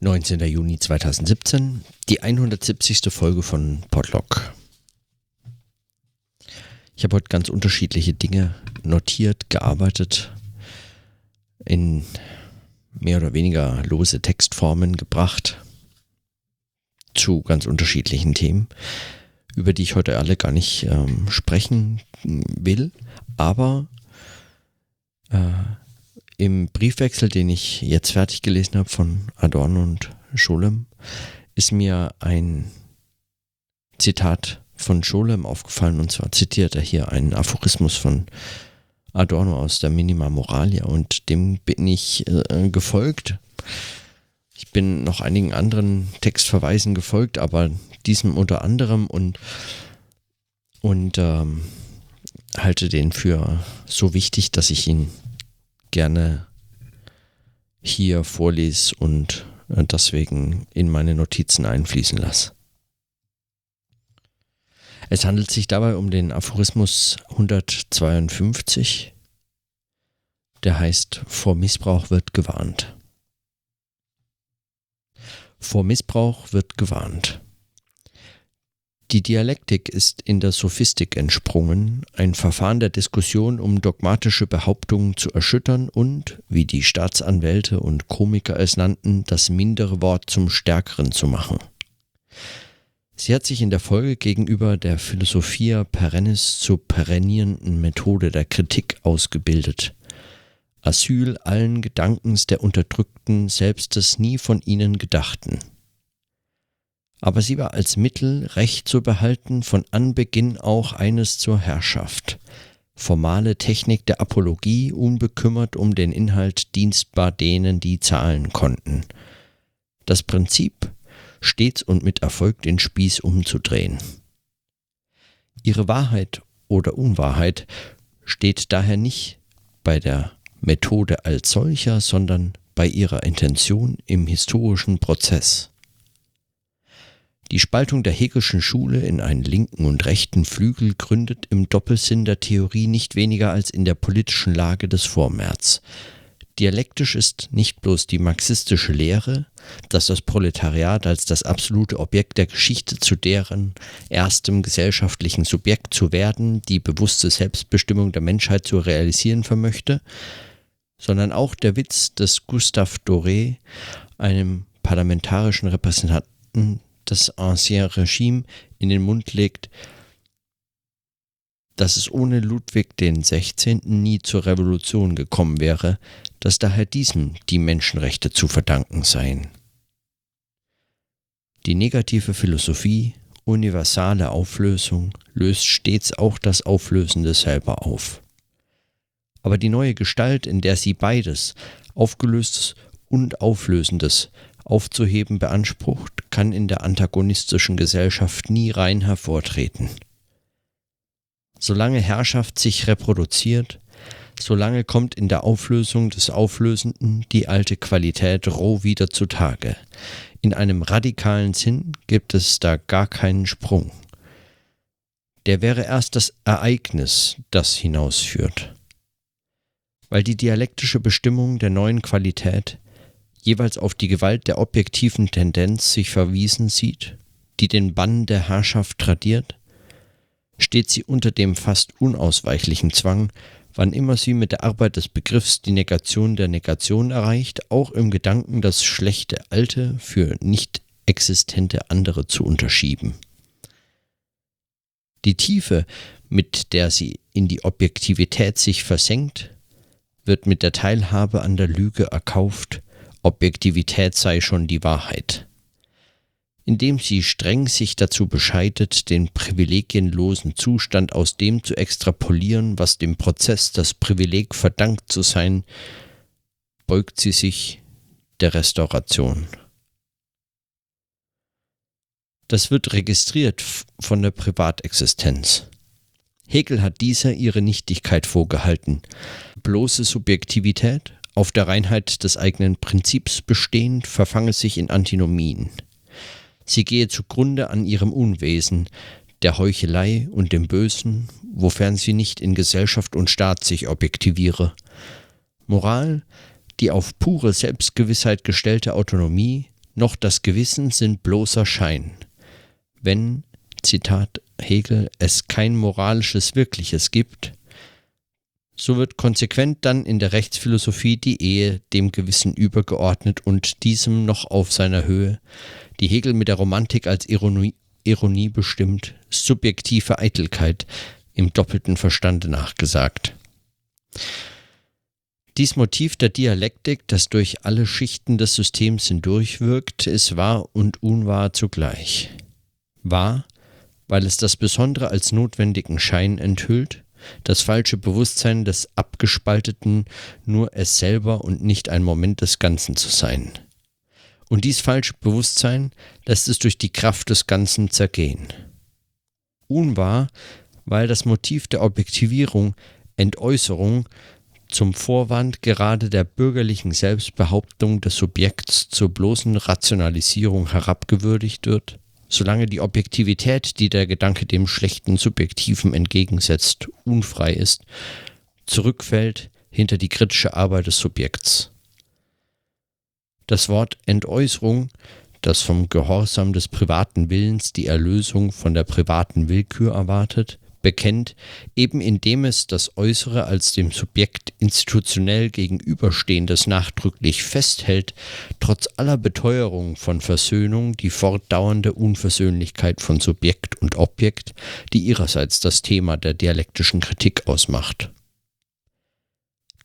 19. Juni 2017, die 170. Folge von Podlock. Ich habe heute ganz unterschiedliche Dinge notiert, gearbeitet, in mehr oder weniger lose Textformen gebracht zu ganz unterschiedlichen Themen, über die ich heute alle gar nicht ähm, sprechen will, aber äh, im Briefwechsel, den ich jetzt fertig gelesen habe von Adorno und Scholem, ist mir ein Zitat von Scholem aufgefallen und zwar zitiert er hier einen Aphorismus von Adorno aus der Minima Moralia und dem bin ich äh, gefolgt. Ich bin noch einigen anderen Textverweisen gefolgt, aber diesem unter anderem und, und ähm, halte den für so wichtig, dass ich ihn gerne hier vorlese und äh, deswegen in meine Notizen einfließen lasse. Es handelt sich dabei um den Aphorismus 152, der heißt, vor Missbrauch wird gewarnt. Vor Missbrauch wird gewarnt. Die Dialektik ist in der Sophistik entsprungen, ein Verfahren der Diskussion, um dogmatische Behauptungen zu erschüttern und, wie die Staatsanwälte und Komiker es nannten, das mindere Wort zum stärkeren zu machen. Sie hat sich in der Folge gegenüber der Philosophia perennis zur perennierenden Methode der Kritik ausgebildet. Asyl allen Gedankens der Unterdrückten, selbst des nie von ihnen Gedachten aber sie war als Mittel, Recht zu behalten, von Anbeginn auch eines zur Herrschaft. Formale Technik der Apologie, unbekümmert um den Inhalt, dienstbar denen, die zahlen konnten. Das Prinzip, stets und mit Erfolg den Spieß umzudrehen. Ihre Wahrheit oder Unwahrheit steht daher nicht bei der Methode als solcher, sondern bei ihrer Intention im historischen Prozess. Die Spaltung der Hegelschen Schule in einen linken und rechten Flügel gründet im Doppelsinn der Theorie nicht weniger als in der politischen Lage des Vormärz. Dialektisch ist nicht bloß die marxistische Lehre, dass das Proletariat als das absolute Objekt der Geschichte zu deren erstem gesellschaftlichen Subjekt zu werden, die bewusste Selbstbestimmung der Menschheit zu realisieren vermöchte, sondern auch der Witz des Gustave Doré, einem parlamentarischen Repräsentanten das Ancien Regime in den Mund legt, dass es ohne Ludwig 16. nie zur Revolution gekommen wäre, dass daher diesem die Menschenrechte zu verdanken seien. Die negative Philosophie, universale Auflösung, löst stets auch das Auflösende selber auf. Aber die neue Gestalt, in der sie beides, Aufgelöstes und Auflösendes, aufzuheben beansprucht, kann in der antagonistischen Gesellschaft nie rein hervortreten. Solange Herrschaft sich reproduziert, solange kommt in der Auflösung des Auflösenden die alte Qualität roh wieder zutage. In einem radikalen Sinn gibt es da gar keinen Sprung. Der wäre erst das Ereignis, das hinausführt. Weil die dialektische Bestimmung der neuen Qualität jeweils auf die Gewalt der objektiven Tendenz sich verwiesen sieht, die den Bann der Herrschaft tradiert, steht sie unter dem fast unausweichlichen Zwang, wann immer sie mit der Arbeit des Begriffs die Negation der Negation erreicht, auch im Gedanken das schlechte Alte für nicht existente andere zu unterschieben. Die Tiefe, mit der sie in die Objektivität sich versenkt, wird mit der Teilhabe an der Lüge erkauft, Objektivität sei schon die Wahrheit. Indem sie streng sich dazu bescheidet, den privilegienlosen Zustand aus dem zu extrapolieren, was dem Prozess das Privileg verdankt zu sein, beugt sie sich der Restauration. Das wird registriert von der Privatexistenz. Hegel hat dieser ihre Nichtigkeit vorgehalten. Bloße Subjektivität, auf der Reinheit des eigenen Prinzips bestehend, verfange sich in Antinomien. Sie gehe zugrunde an ihrem Unwesen, der Heuchelei und dem Bösen, wofern sie nicht in Gesellschaft und Staat sich objektiviere. Moral, die auf pure Selbstgewissheit gestellte Autonomie, noch das Gewissen sind bloßer Schein. Wenn, Zitat Hegel, es kein moralisches Wirkliches gibt, so wird konsequent dann in der Rechtsphilosophie die Ehe dem Gewissen übergeordnet und diesem noch auf seiner Höhe, die Hegel mit der Romantik als Ironie, Ironie bestimmt, subjektive Eitelkeit im doppelten Verstande nachgesagt. Dies Motiv der Dialektik, das durch alle Schichten des Systems hindurchwirkt, ist wahr und unwahr zugleich. Wahr, weil es das Besondere als notwendigen Schein enthüllt, das falsche Bewusstsein des Abgespalteten nur es selber und nicht ein Moment des Ganzen zu sein. Und dies falsche Bewusstsein lässt es durch die Kraft des Ganzen zergehen. Unwahr, weil das Motiv der Objektivierung, Entäußerung zum Vorwand gerade der bürgerlichen Selbstbehauptung des Subjekts zur bloßen Rationalisierung herabgewürdigt wird solange die Objektivität, die der Gedanke dem schlechten Subjektiven entgegensetzt, unfrei ist, zurückfällt hinter die kritische Arbeit des Subjekts. Das Wort Entäußerung, das vom Gehorsam des privaten Willens die Erlösung von der privaten Willkür erwartet, bekennt, eben indem es das Äußere als dem Subjekt institutionell gegenüberstehendes nachdrücklich festhält, trotz aller Beteuerung von Versöhnung die fortdauernde Unversöhnlichkeit von Subjekt und Objekt, die ihrerseits das Thema der dialektischen Kritik ausmacht.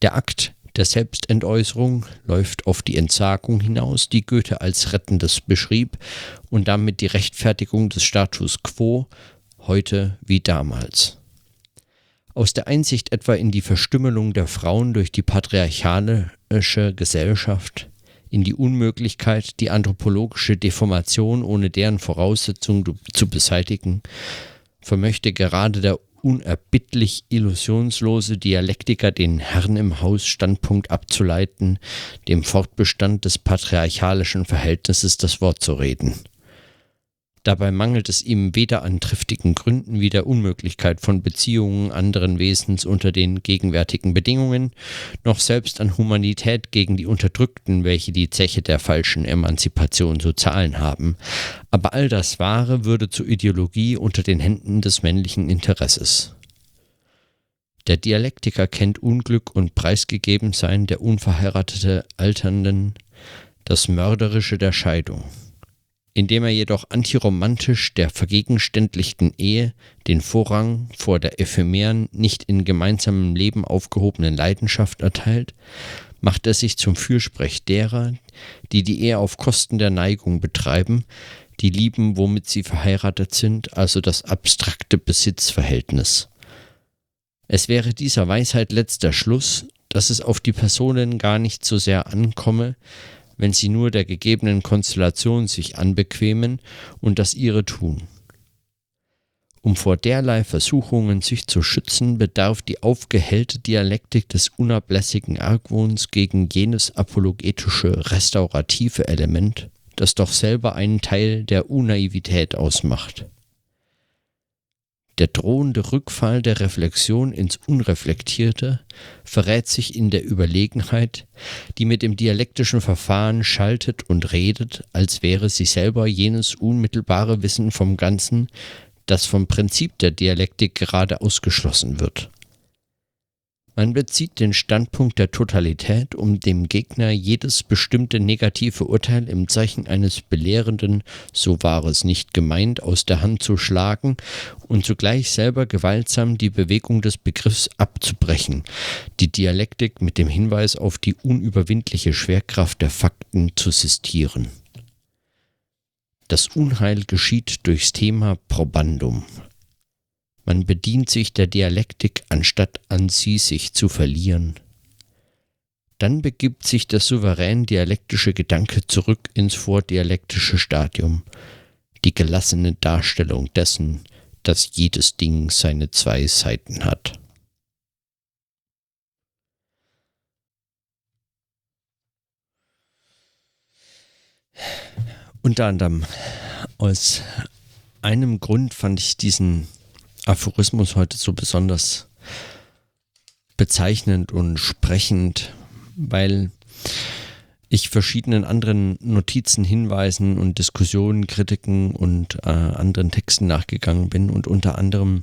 Der Akt der Selbstentäußerung läuft auf die Entsagung hinaus, die Goethe als Rettendes beschrieb und damit die Rechtfertigung des Status quo heute wie damals. Aus der Einsicht etwa in die Verstümmelung der Frauen durch die patriarchalische Gesellschaft, in die Unmöglichkeit, die anthropologische Deformation ohne deren Voraussetzung zu beseitigen, vermöchte gerade der unerbittlich illusionslose Dialektiker den Herrn im Haus Standpunkt abzuleiten, dem Fortbestand des patriarchalischen Verhältnisses das Wort zu reden. Dabei mangelt es ihm weder an triftigen Gründen wie der Unmöglichkeit von Beziehungen anderen Wesens unter den gegenwärtigen Bedingungen, noch selbst an Humanität gegen die Unterdrückten, welche die Zeche der falschen Emanzipation zu zahlen haben. Aber all das Wahre würde zur Ideologie unter den Händen des männlichen Interesses. Der Dialektiker kennt Unglück und Preisgegebensein der unverheiratete Alternden, das Mörderische der Scheidung indem er jedoch antiromantisch der vergegenständlichten Ehe den Vorrang vor der ephemeren, nicht in gemeinsamem Leben aufgehobenen Leidenschaft erteilt, macht er sich zum Fürsprech derer, die die Ehe auf Kosten der Neigung betreiben, die lieben, womit sie verheiratet sind, also das abstrakte Besitzverhältnis. Es wäre dieser Weisheit letzter Schluss, dass es auf die Personen gar nicht so sehr ankomme, wenn sie nur der gegebenen Konstellation sich anbequemen und das ihre tun. Um vor derlei Versuchungen sich zu schützen, bedarf die aufgehellte Dialektik des unablässigen Argwohns gegen jenes apologetische, restaurative Element, das doch selber einen Teil der Unnaivität ausmacht. Der drohende Rückfall der Reflexion ins Unreflektierte verrät sich in der Überlegenheit, die mit dem dialektischen Verfahren schaltet und redet, als wäre sie selber jenes unmittelbare Wissen vom Ganzen, das vom Prinzip der Dialektik gerade ausgeschlossen wird. Man bezieht den Standpunkt der Totalität, um dem Gegner jedes bestimmte negative Urteil im Zeichen eines belehrenden, so war es nicht gemeint, aus der Hand zu schlagen und zugleich selber gewaltsam die Bewegung des Begriffs abzubrechen, die Dialektik mit dem Hinweis auf die unüberwindliche Schwerkraft der Fakten zu sistieren. Das Unheil geschieht durchs Thema Probandum, man bedient sich der Dialektik, anstatt an sie sich zu verlieren. Dann begibt sich der souverän dialektische Gedanke zurück ins vordialektische Stadium, die gelassene Darstellung dessen, dass jedes Ding seine zwei Seiten hat. Unter anderem aus einem Grund fand ich diesen Aphorismus heute so besonders bezeichnend und sprechend, weil ich verschiedenen anderen Notizen, Hinweisen und Diskussionen, Kritiken und äh, anderen Texten nachgegangen bin und unter anderem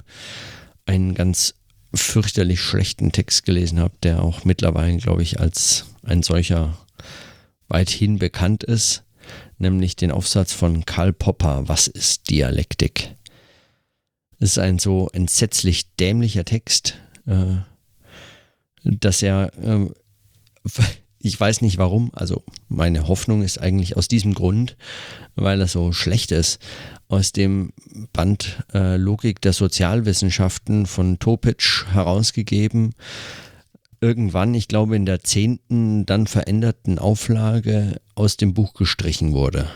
einen ganz fürchterlich schlechten Text gelesen habe, der auch mittlerweile, glaube ich, als ein solcher weithin bekannt ist, nämlich den Aufsatz von Karl Popper, Was ist Dialektik? Ist ein so entsetzlich dämlicher Text, äh, dass er äh, ich weiß nicht warum. Also meine Hoffnung ist eigentlich aus diesem Grund, weil er so schlecht ist. Aus dem Band äh, Logik der Sozialwissenschaften von Topic herausgegeben. Irgendwann, ich glaube in der zehnten, dann veränderten Auflage aus dem Buch gestrichen wurde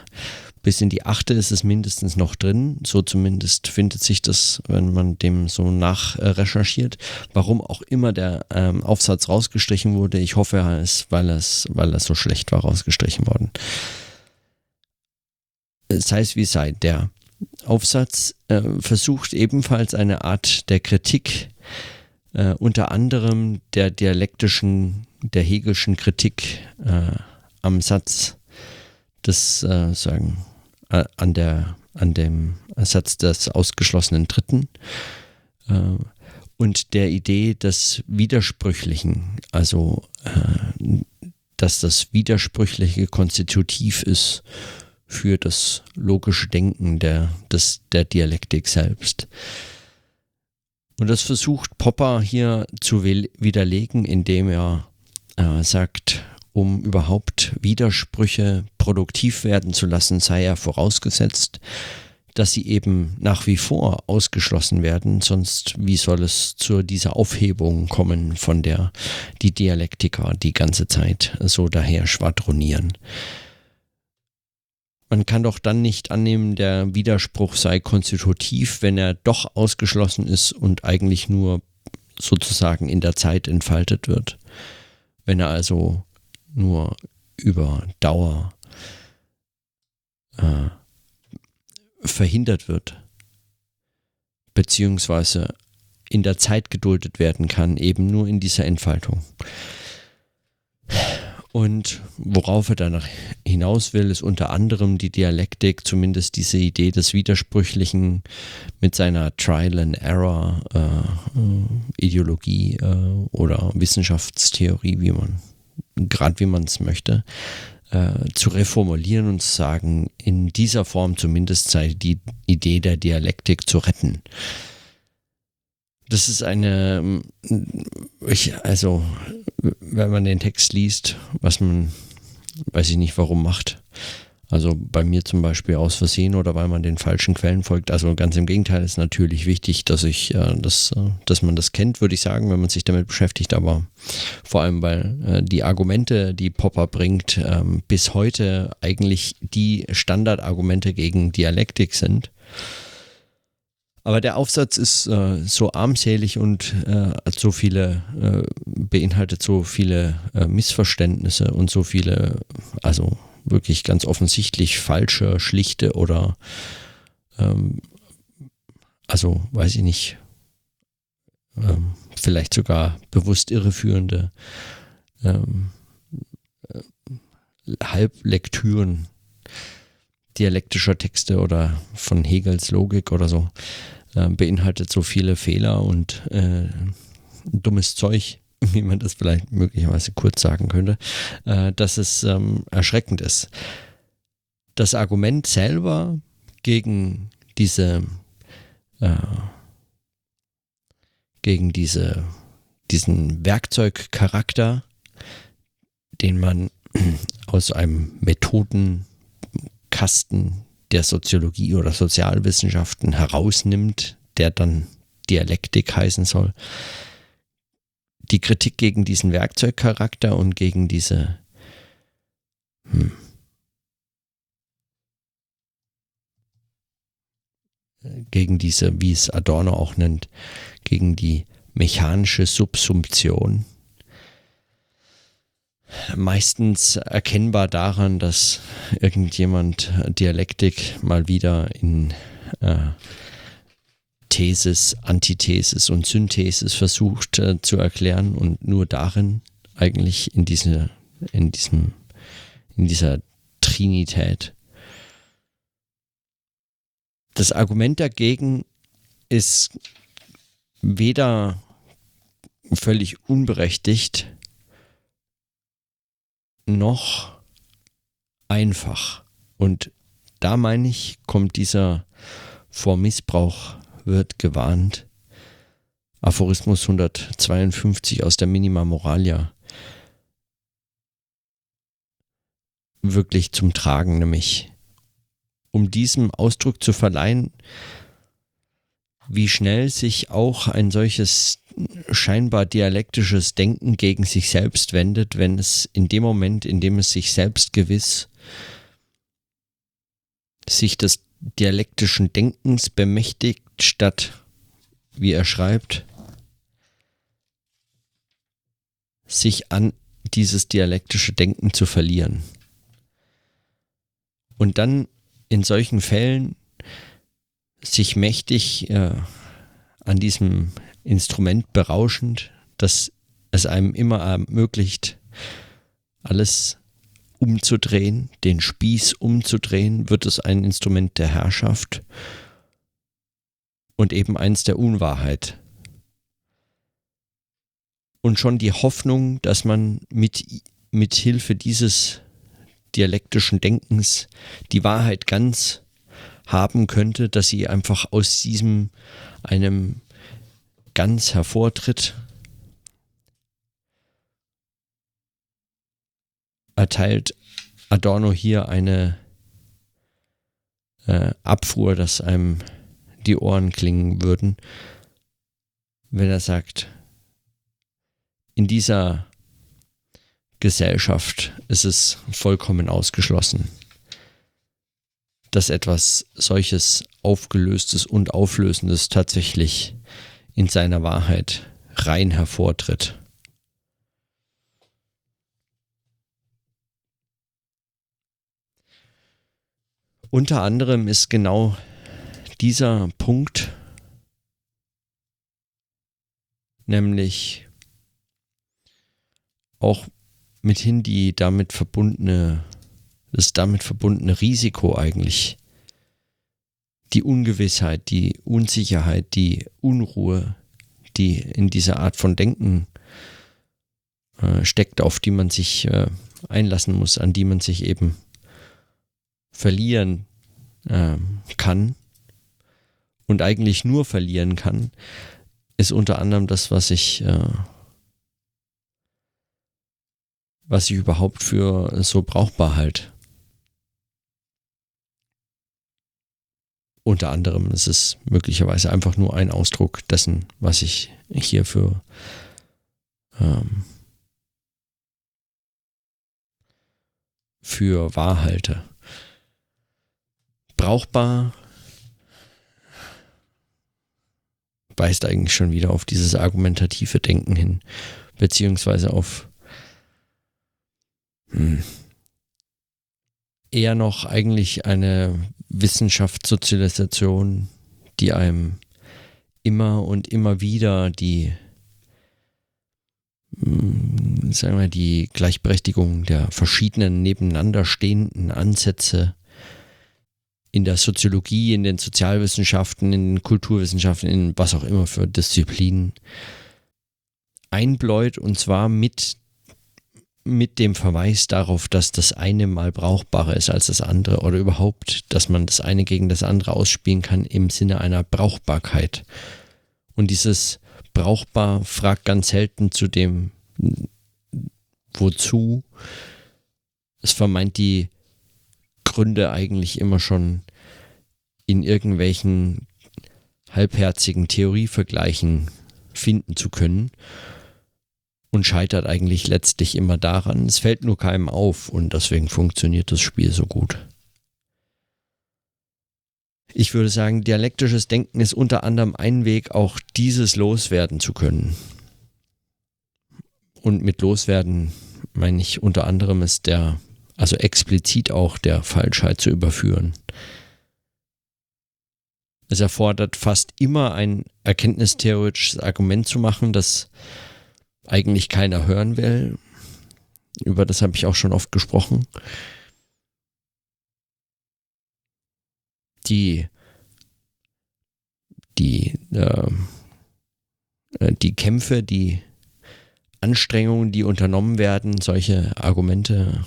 bis in die achte ist es mindestens noch drin. So zumindest findet sich das, wenn man dem so nachrecherchiert. Warum auch immer der ähm, Aufsatz rausgestrichen wurde. Ich hoffe, er ist, weil es, weil er so schlecht war, rausgestrichen worden. Sei es wie sei, der Aufsatz äh, versucht ebenfalls eine Art der Kritik, äh, unter anderem der dialektischen, der Hegelschen Kritik äh, am Satz des äh, sagen äh, an, der, an dem Ersatz des ausgeschlossenen Dritten äh, und der Idee des Widersprüchlichen, also äh, dass das Widersprüchliche konstitutiv ist für das logische Denken der, des, der Dialektik selbst. Und das versucht Popper hier zu widerlegen, indem er äh, sagt, um überhaupt Widersprüche produktiv werden zu lassen, sei ja vorausgesetzt, dass sie eben nach wie vor ausgeschlossen werden, sonst wie soll es zu dieser Aufhebung kommen, von der die Dialektiker die ganze Zeit so daher schwadronieren. Man kann doch dann nicht annehmen, der Widerspruch sei konstitutiv, wenn er doch ausgeschlossen ist und eigentlich nur sozusagen in der Zeit entfaltet wird. Wenn er also nur über Dauer äh, verhindert wird, beziehungsweise in der Zeit geduldet werden kann, eben nur in dieser Entfaltung. Und worauf er danach hinaus will, ist unter anderem die Dialektik, zumindest diese Idee des Widersprüchlichen mit seiner Trial and Error äh, Ideologie äh, oder Wissenschaftstheorie, wie man gerade wie man es möchte, äh, zu reformulieren und zu sagen, in dieser Form zumindest sei die Idee der Dialektik zu retten. Das ist eine, ich, also, wenn man den Text liest, was man, weiß ich nicht warum macht, also bei mir zum Beispiel aus Versehen oder weil man den falschen Quellen folgt. Also ganz im Gegenteil ist natürlich wichtig, dass ich äh, das, äh, dass man das kennt, würde ich sagen, wenn man sich damit beschäftigt. Aber vor allem, weil äh, die Argumente, die Popper bringt, ähm, bis heute eigentlich die Standardargumente gegen Dialektik sind. Aber der Aufsatz ist äh, so armselig und äh, so viele, äh, beinhaltet so viele äh, Missverständnisse und so viele, also wirklich ganz offensichtlich falsche, schlichte oder ähm, also weiß ich nicht, ähm, vielleicht sogar bewusst irreführende ähm, äh, Halblektüren dialektischer Texte oder von Hegels Logik oder so äh, beinhaltet so viele Fehler und äh, dummes Zeug, wie man das vielleicht möglicherweise kurz sagen könnte, äh, dass es ähm, erschreckend ist. Das Argument selber gegen diese äh, gegen diese, diesen Werkzeugcharakter, den man aus einem Methodenkasten der Soziologie oder Sozialwissenschaften herausnimmt, der dann Dialektik heißen soll, die Kritik gegen diesen Werkzeugcharakter und gegen diese hm, gegen diese, wie es Adorno auch nennt, gegen die mechanische Subsumption. Meistens erkennbar daran, dass irgendjemand Dialektik mal wieder in äh, Thesis, Antithesis und Synthesis versucht äh, zu erklären und nur darin eigentlich in, diese, in, diesem, in dieser Trinität. Das Argument dagegen ist weder völlig unberechtigt noch einfach. Und da meine ich, kommt dieser vor Missbrauch wird gewarnt. Aphorismus 152 aus der Minima Moralia wirklich zum Tragen, nämlich um diesem Ausdruck zu verleihen, wie schnell sich auch ein solches scheinbar dialektisches Denken gegen sich selbst wendet, wenn es in dem Moment, in dem es sich selbst gewiss sich des dialektischen Denkens bemächtigt, statt, wie er schreibt, sich an dieses dialektische Denken zu verlieren. Und dann in solchen Fällen sich mächtig äh, an diesem Instrument berauschend, dass es einem immer ermöglicht, alles umzudrehen, den Spieß umzudrehen, wird es ein Instrument der Herrschaft und eben eins der Unwahrheit. Und schon die Hoffnung, dass man mit, mit Hilfe dieses dialektischen Denkens die Wahrheit ganz haben könnte, dass sie einfach aus diesem einem ganz hervortritt, erteilt Adorno hier eine äh, Abfuhr, dass einem die Ohren klingen würden, wenn er sagt, in dieser Gesellschaft ist es vollkommen ausgeschlossen, dass etwas solches Aufgelöstes und Auflösendes tatsächlich in seiner Wahrheit rein hervortritt. Unter anderem ist genau dieser Punkt, nämlich auch mithin die damit verbundene, das damit verbundene Risiko eigentlich, die Ungewissheit, die Unsicherheit, die Unruhe, die in dieser Art von Denken äh, steckt, auf die man sich äh, einlassen muss, an die man sich eben verlieren äh, kann und eigentlich nur verlieren kann, ist unter anderem das, was ich äh, was ich überhaupt für so brauchbar halt. Unter anderem ist es möglicherweise einfach nur ein Ausdruck dessen, was ich hier für ähm, für wahr halte. Brauchbar weist eigentlich schon wieder auf dieses argumentative Denken hin, beziehungsweise auf hm, eher noch eigentlich eine Wissenschaftssozialisation, die einem immer und immer wieder die, hm, sagen wir, die Gleichberechtigung der verschiedenen nebeneinander stehenden Ansätze in der Soziologie, in den Sozialwissenschaften, in den Kulturwissenschaften, in was auch immer für Disziplinen einbläut und zwar mit mit dem Verweis darauf, dass das eine mal brauchbarer ist als das andere oder überhaupt, dass man das eine gegen das andere ausspielen kann im Sinne einer Brauchbarkeit. Und dieses brauchbar fragt ganz selten zu dem wozu. Es vermeint die Gründe eigentlich immer schon in irgendwelchen halbherzigen Theorievergleichen finden zu können und scheitert eigentlich letztlich immer daran, es fällt nur keinem auf und deswegen funktioniert das Spiel so gut. Ich würde sagen, dialektisches Denken ist unter anderem ein Weg, auch dieses loswerden zu können. Und mit loswerden meine ich unter anderem ist der, also explizit auch der Falschheit zu überführen. Es erfordert fast immer ein erkenntnistheoretisches Argument zu machen, das eigentlich keiner hören will. über das habe ich auch schon oft gesprochen. Die, die, ähm, äh, die Kämpfe, die Anstrengungen, die unternommen werden, solche Argumente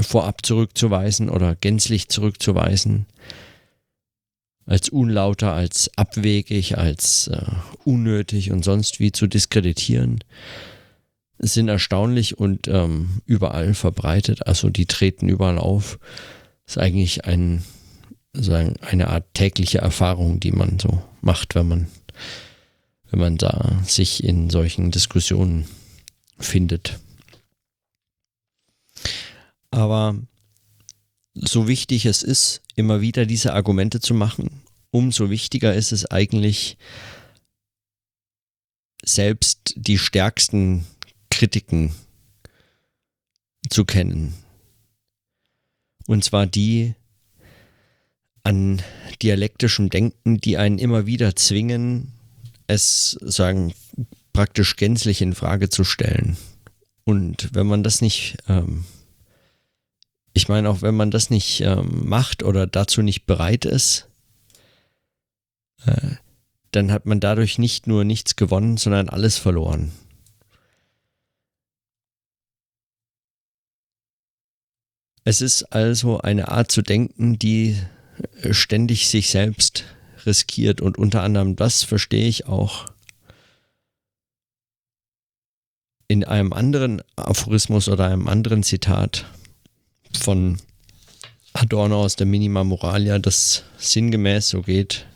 vorab zurückzuweisen oder gänzlich zurückzuweisen, als unlauter, als abwegig, als äh, unnötig und sonst wie zu diskreditieren, sind erstaunlich und ähm, überall verbreitet. Also die treten überall auf. Ist eigentlich ein, sagen, eine Art tägliche Erfahrung, die man so macht, wenn man, wenn man da sich in solchen Diskussionen findet. Aber so wichtig es ist, immer wieder diese Argumente zu machen, umso wichtiger ist es eigentlich, selbst die stärksten Kritiken zu kennen. Und zwar die an dialektischem Denken, die einen immer wieder zwingen, es sagen praktisch gänzlich in Frage zu stellen. Und wenn man das nicht ähm, ich meine, auch wenn man das nicht ähm, macht oder dazu nicht bereit ist, äh, dann hat man dadurch nicht nur nichts gewonnen, sondern alles verloren. Es ist also eine Art zu denken, die äh, ständig sich selbst riskiert und unter anderem das verstehe ich auch in einem anderen Aphorismus oder einem anderen Zitat von Adorno aus der Minima Moralia, das sinngemäß so geht.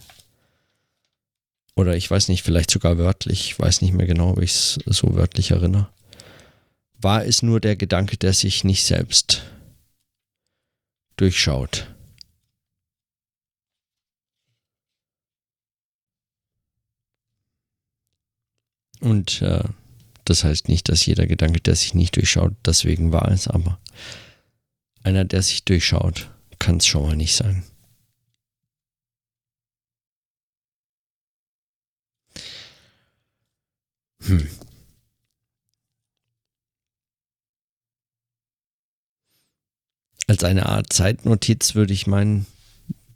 Oder ich weiß nicht, vielleicht sogar wörtlich, ich weiß nicht mehr genau, wie ich es so wörtlich erinnere. War es nur der Gedanke, der sich nicht selbst durchschaut. Und äh, das heißt nicht, dass jeder Gedanke, der sich nicht durchschaut, deswegen wahr ist, aber einer, der sich durchschaut, kann es schon mal nicht sein. Hm. Als eine Art Zeitnotiz würde ich meinen,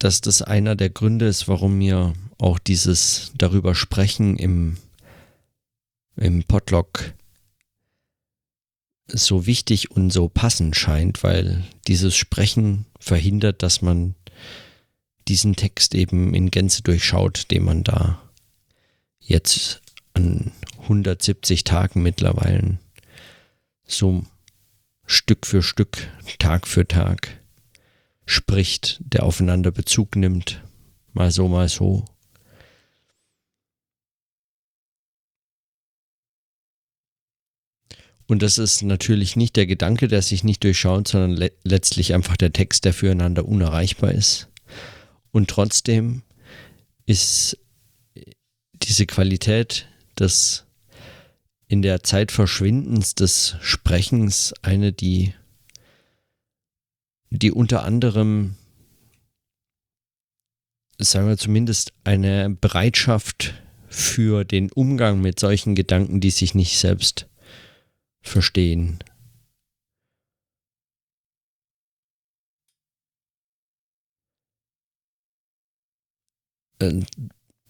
dass das einer der Gründe ist, warum mir auch dieses darüber sprechen im, im Podlog so wichtig und so passend scheint, weil dieses Sprechen verhindert, dass man diesen Text eben in Gänze durchschaut, den man da jetzt an 170 Tagen mittlerweile so Stück für Stück, Tag für Tag spricht, der aufeinander Bezug nimmt, mal so, mal so, Und das ist natürlich nicht der Gedanke, der sich nicht durchschaut, sondern le letztlich einfach der Text, der füreinander unerreichbar ist. Und trotzdem ist diese Qualität des in der Zeit Verschwindens des Sprechens eine, die, die unter anderem, sagen wir zumindest, eine Bereitschaft für den Umgang mit solchen Gedanken, die sich nicht selbst verstehen. Äh,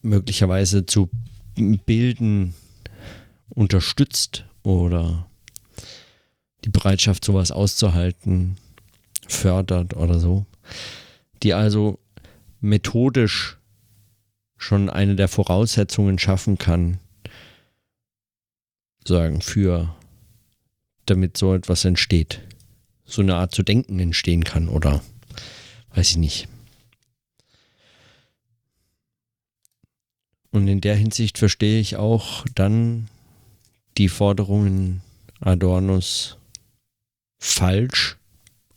möglicherweise zu bilden unterstützt oder die Bereitschaft, sowas auszuhalten, fördert oder so, die also methodisch schon eine der Voraussetzungen schaffen kann, sagen, für damit so etwas entsteht. So eine Art zu denken entstehen kann oder weiß ich nicht. Und in der Hinsicht verstehe ich auch dann die Forderungen Adornos falsch,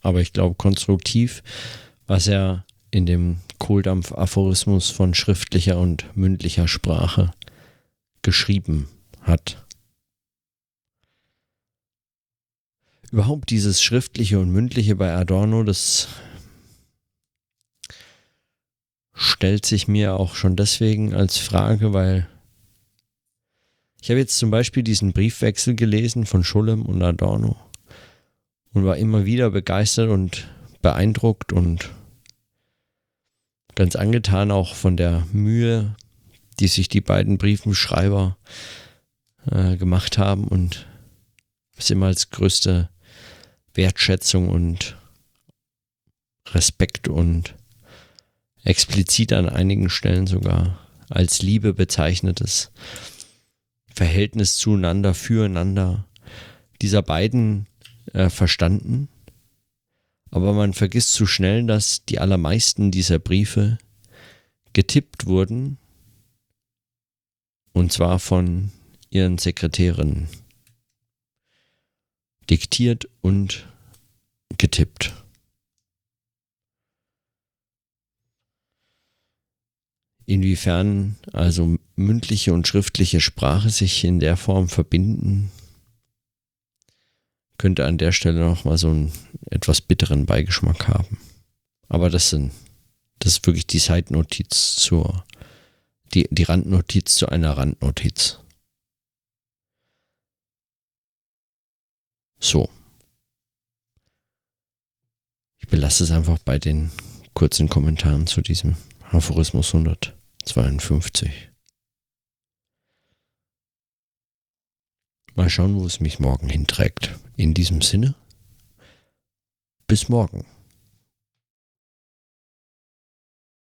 aber ich glaube konstruktiv, was er in dem Kohldampf-Aphorismus von schriftlicher und mündlicher Sprache geschrieben hat. Überhaupt dieses Schriftliche und Mündliche bei Adorno, das stellt sich mir auch schon deswegen als Frage, weil ich habe jetzt zum Beispiel diesen Briefwechsel gelesen von Schullem und Adorno. und war immer wieder begeistert und beeindruckt und ganz angetan auch von der Mühe, die sich die beiden Briefenschreiber äh, gemacht haben und es immer als größte Wertschätzung und Respekt und explizit an einigen Stellen sogar als Liebe bezeichnetes Verhältnis zueinander, füreinander dieser beiden äh, verstanden. Aber man vergisst zu schnell, dass die allermeisten dieser Briefe getippt wurden. Und zwar von ihren Sekretärinnen. Diktiert und getippt. Inwiefern also mündliche und schriftliche Sprache sich in der Form verbinden, könnte an der Stelle nochmal so einen etwas bitteren Beigeschmack haben. Aber das sind, das ist wirklich die Seitennotiz zur, die, die Randnotiz zu einer Randnotiz. So. Ich belasse es einfach bei den kurzen Kommentaren zu diesem Aphorismus 100. 52. Mal schauen, wo es mich morgen hinträgt. In diesem Sinne, bis morgen.